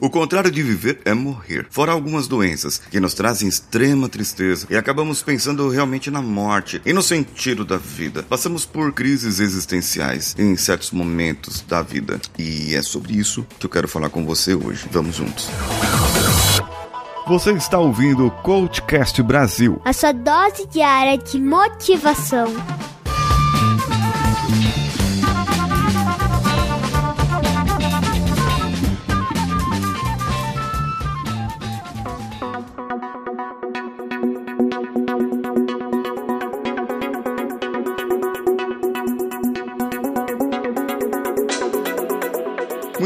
O contrário de viver é morrer. Fora algumas doenças que nos trazem extrema tristeza e acabamos pensando realmente na morte e no sentido da vida. Passamos por crises existenciais em certos momentos da vida. E é sobre isso que eu quero falar com você hoje. Vamos juntos. Você está ouvindo o Coachcast Brasil. A sua dose diária de motivação.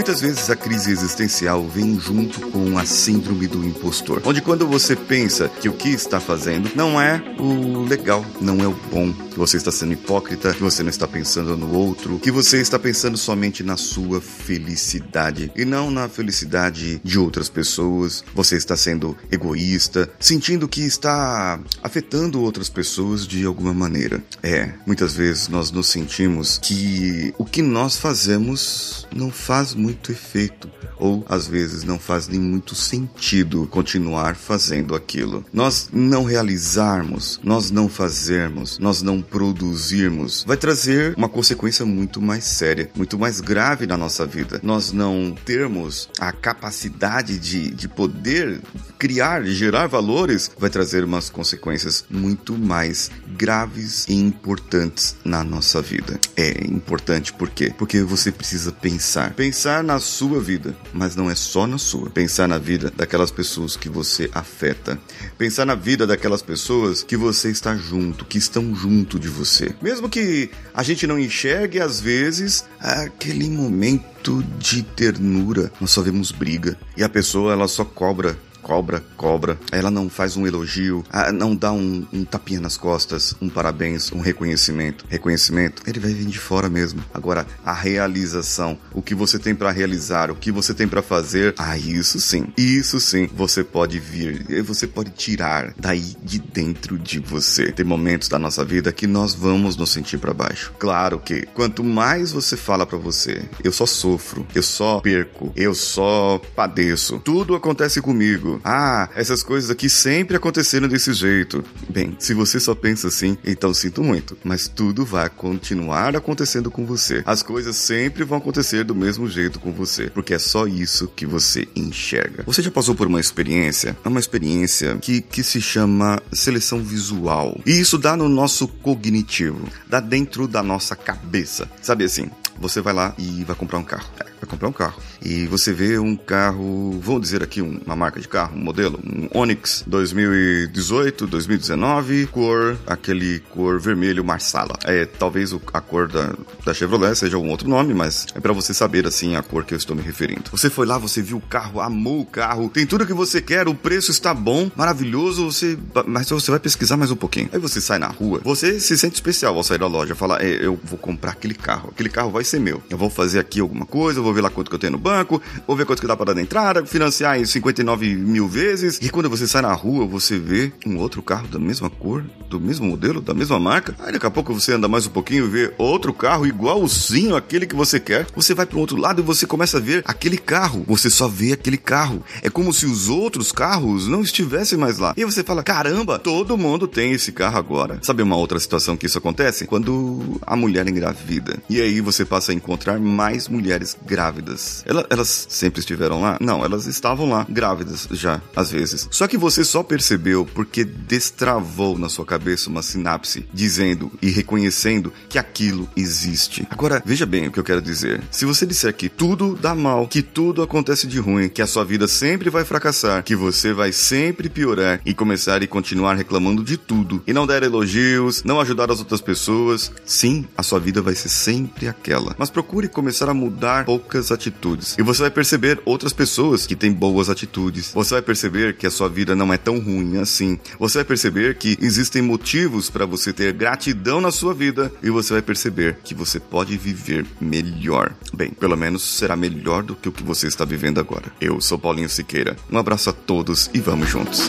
Muitas vezes a crise existencial vem junto com a síndrome do impostor, onde quando você pensa que o que está fazendo não é o legal, não é o bom, que você está sendo hipócrita, que você não está pensando no outro, que você está pensando somente na sua felicidade e não na felicidade de outras pessoas. Você está sendo egoísta, sentindo que está afetando outras pessoas de alguma maneira. É, muitas vezes nós nos sentimos que o que nós fazemos não faz muito efeito, ou às vezes não faz nem muito sentido continuar fazendo aquilo. Nós não realizarmos, nós não fazermos, nós não produzirmos, vai trazer uma consequência muito mais séria, muito mais grave na nossa vida. Nós não termos a capacidade de, de poder criar, gerar valores, vai trazer umas consequências muito mais graves e importantes na nossa vida. É importante por quê? Porque você precisa pensar. Pensar na sua vida, mas não é só na sua. Pensar na vida daquelas pessoas que você afeta. Pensar na vida daquelas pessoas que você está junto, que estão junto de você. Mesmo que a gente não enxergue às vezes aquele momento de ternura, nós só vemos briga e a pessoa ela só cobra cobra, cobra. Ela não faz um elogio, não dá um, um, tapinha nas costas, um parabéns, um reconhecimento. Reconhecimento, ele vai vir de fora mesmo. Agora, a realização, o que você tem para realizar, o que você tem para fazer, ah, isso sim, isso sim, você pode vir, você pode tirar daí de dentro de você. Tem momentos da nossa vida que nós vamos nos sentir para baixo. Claro que quanto mais você fala para você, eu só sofro, eu só perco, eu só padeço, tudo acontece comigo ah, essas coisas aqui sempre aconteceram desse jeito. Bem, se você só pensa assim, então sinto muito, mas tudo vai continuar acontecendo com você. As coisas sempre vão acontecer do mesmo jeito com você, porque é só isso que você enxerga. Você já passou por uma experiência? É uma experiência que, que se chama seleção visual. E isso dá no nosso cognitivo, dá dentro da nossa cabeça. Sabe assim, você vai lá e vai comprar um carro. Vai comprar um carro. E você vê um carro, vou dizer aqui uma marca de carro, um modelo, um Onix 2018, 2019, cor, aquele cor vermelho Marsala. É, talvez a cor da, da Chevrolet seja um outro nome, mas é para você saber assim a cor que eu estou me referindo. Você foi lá, você viu o carro, amou o carro, tem tudo que você quer, o preço está bom, maravilhoso, você, mas você vai pesquisar mais um pouquinho. Aí você sai na rua, você se sente especial ao sair da loja, falar, é, eu vou comprar aquele carro, aquele carro vai ser meu. Eu vou fazer aqui alguma coisa, eu vou ver lá quanto que eu tenho no banco, vou ver quanto que dá para dar entrada, financiar em 59 mil vezes. E quando você sai na rua, você vê um outro carro da mesma cor, do mesmo modelo, da mesma marca. Aí daqui a pouco você anda mais um pouquinho e vê outro carro igualzinho àquele que você quer. Você vai para o outro lado e você começa a ver aquele carro. Você só vê aquele carro. É como se os outros carros não estivessem mais lá. E você fala: caramba, todo mundo tem esse carro agora. Sabe uma outra situação que isso acontece? Quando a mulher engravida. E aí você passa a encontrar mais mulheres grávidas. Elas, elas sempre estiveram lá? Não, elas estavam lá, grávidas já, às vezes. Só que você só percebeu porque destravou na sua cabeça uma sinapse dizendo e reconhecendo que aquilo existe. Agora, veja bem o que eu quero dizer. Se você disser que tudo dá mal, que tudo acontece de ruim, que a sua vida sempre vai fracassar, que você vai sempre piorar e começar e continuar reclamando de tudo e não der elogios, não ajudar as outras pessoas, sim, a sua vida vai ser sempre aquela. Mas procure começar a mudar poucas atitudes. E você vai perceber outras pessoas que têm boas atitudes. Você vai perceber que a sua vida não é tão ruim assim. Você vai perceber que existem motivos para você ter gratidão na sua vida e você vai perceber que você pode viver melhor. Bem, pelo menos será melhor do que o que você está vivendo agora. Eu sou Paulinho Siqueira. Um abraço a todos e vamos juntos.